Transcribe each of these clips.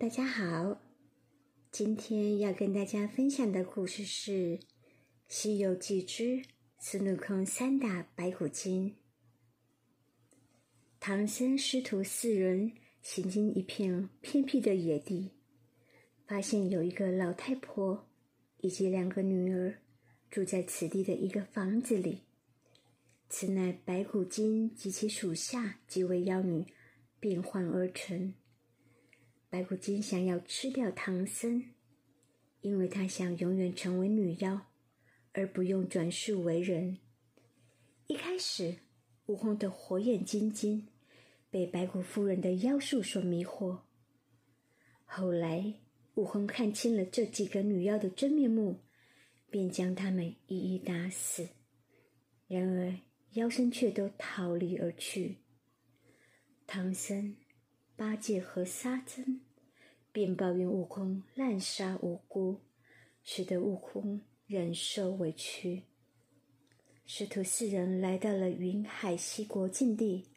大家好，今天要跟大家分享的故事是《西游记之孙悟空三打白骨精》。唐僧师徒四人行经一片偏僻的野地，发现有一个老太婆以及两个女儿住在此地的一个房子里。此乃白骨精及其属下几位妖女变幻而成。白骨精想要吃掉唐僧，因为他想永远成为女妖，而不用转世为人。一开始，悟空的火眼金睛被白骨夫人的妖术所迷惑。后来，悟空看清了这几个女妖的真面目，便将她们一一打死。然而，妖僧却都逃离而去。唐僧。八戒和沙僧便抱怨悟空滥杀无辜，使得悟空忍受委屈。师徒四人来到了云海西国境地，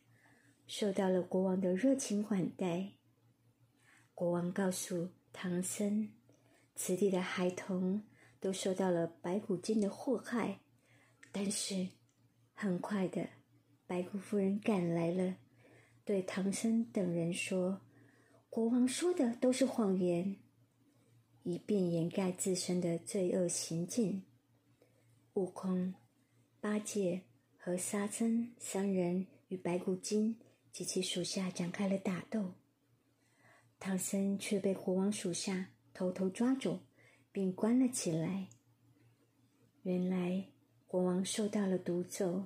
受到了国王的热情款待。国王告诉唐僧，此地的孩童都受到了白骨精的祸害，但是很快的，白骨夫人赶来了。对唐僧等人说：“国王说的都是谎言，以便掩盖自身的罪恶行径。”悟空、八戒和沙僧三人与白骨精及其属下展开了打斗，唐僧却被国王属下偷偷抓走，并关了起来。原来国王受到了毒咒，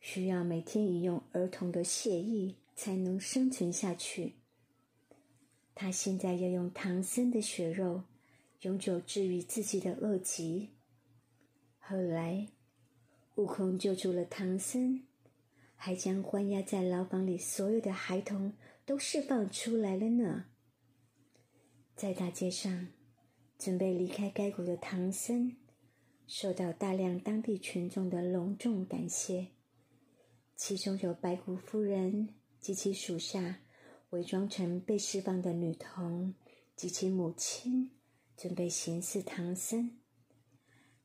需要每天饮用儿童的血液。才能生存下去。他现在要用唐僧的血肉，永久治愈自己的恶疾。后来，悟空救出了唐僧，还将关押在牢房里所有的孩童都释放出来了呢。在大街上，准备离开该国的唐僧，受到大量当地群众的隆重感谢，其中有白骨夫人。及其属下伪装成被释放的女童及其母亲，准备行刺唐僧。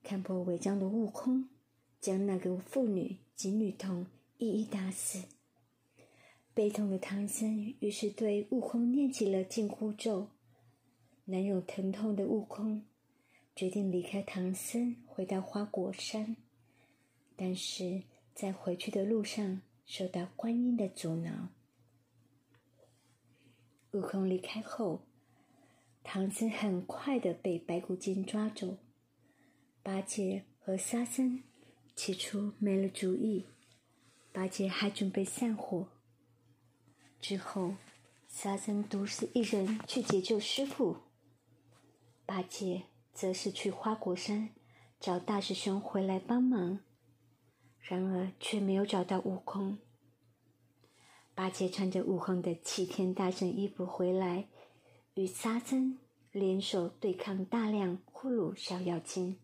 看破伪装的悟空，将那个妇女及女童一一打死。悲痛的唐僧于是对悟空念起了紧箍咒。难忍疼痛的悟空决定离开唐僧，回到花果山。但是在回去的路上，受到观音的阻挠。悟空离开后，唐僧很快的被白骨精抓走。八戒和沙僧起初没了主意，八戒还准备散伙。之后，沙僧独自一人去解救师傅，八戒则是去花果山找大师兄回来帮忙。然而，却没有找到悟空。八戒穿着悟空的齐天大圣衣服回来，与沙僧联手对抗大量呼噜小妖精。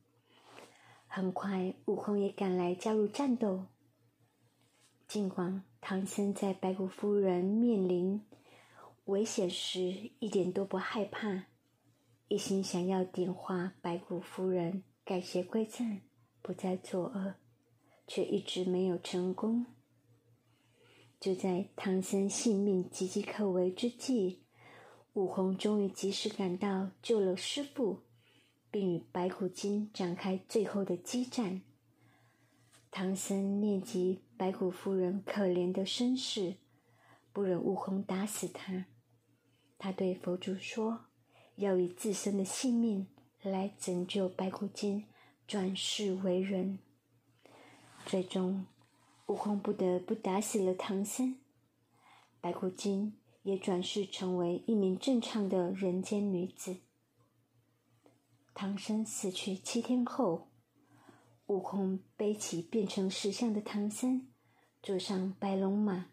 很快，悟空也赶来加入战斗。尽管唐僧在白骨夫人面临危险时一点都不害怕，一心想要点化白骨夫人，改邪归正，不再作恶。却一直没有成功。就在唐僧性命岌岌可危之际，悟空终于及时赶到，救了师傅，并与白骨精展开最后的激战。唐僧念及白骨夫人可怜的身世，不忍悟空打死他，他对佛祖说：“要以自身的性命来拯救白骨精转世为人。”最终，悟空不得不打死了唐僧，白骨精也转世成为一名正常的人间女子。唐僧死去七天后，悟空背起变成石像的唐僧，坐上白龙马，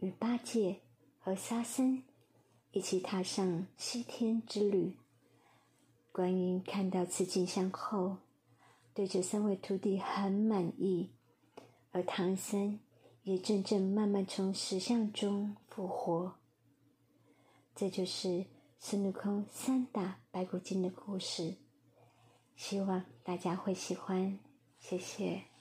与八戒和沙僧一起踏上西天之旅。观音看到此景象后。对这三位徒弟很满意，而唐僧也真正慢慢从石像中复活。这就是孙悟空三打白骨精的故事，希望大家会喜欢，谢谢。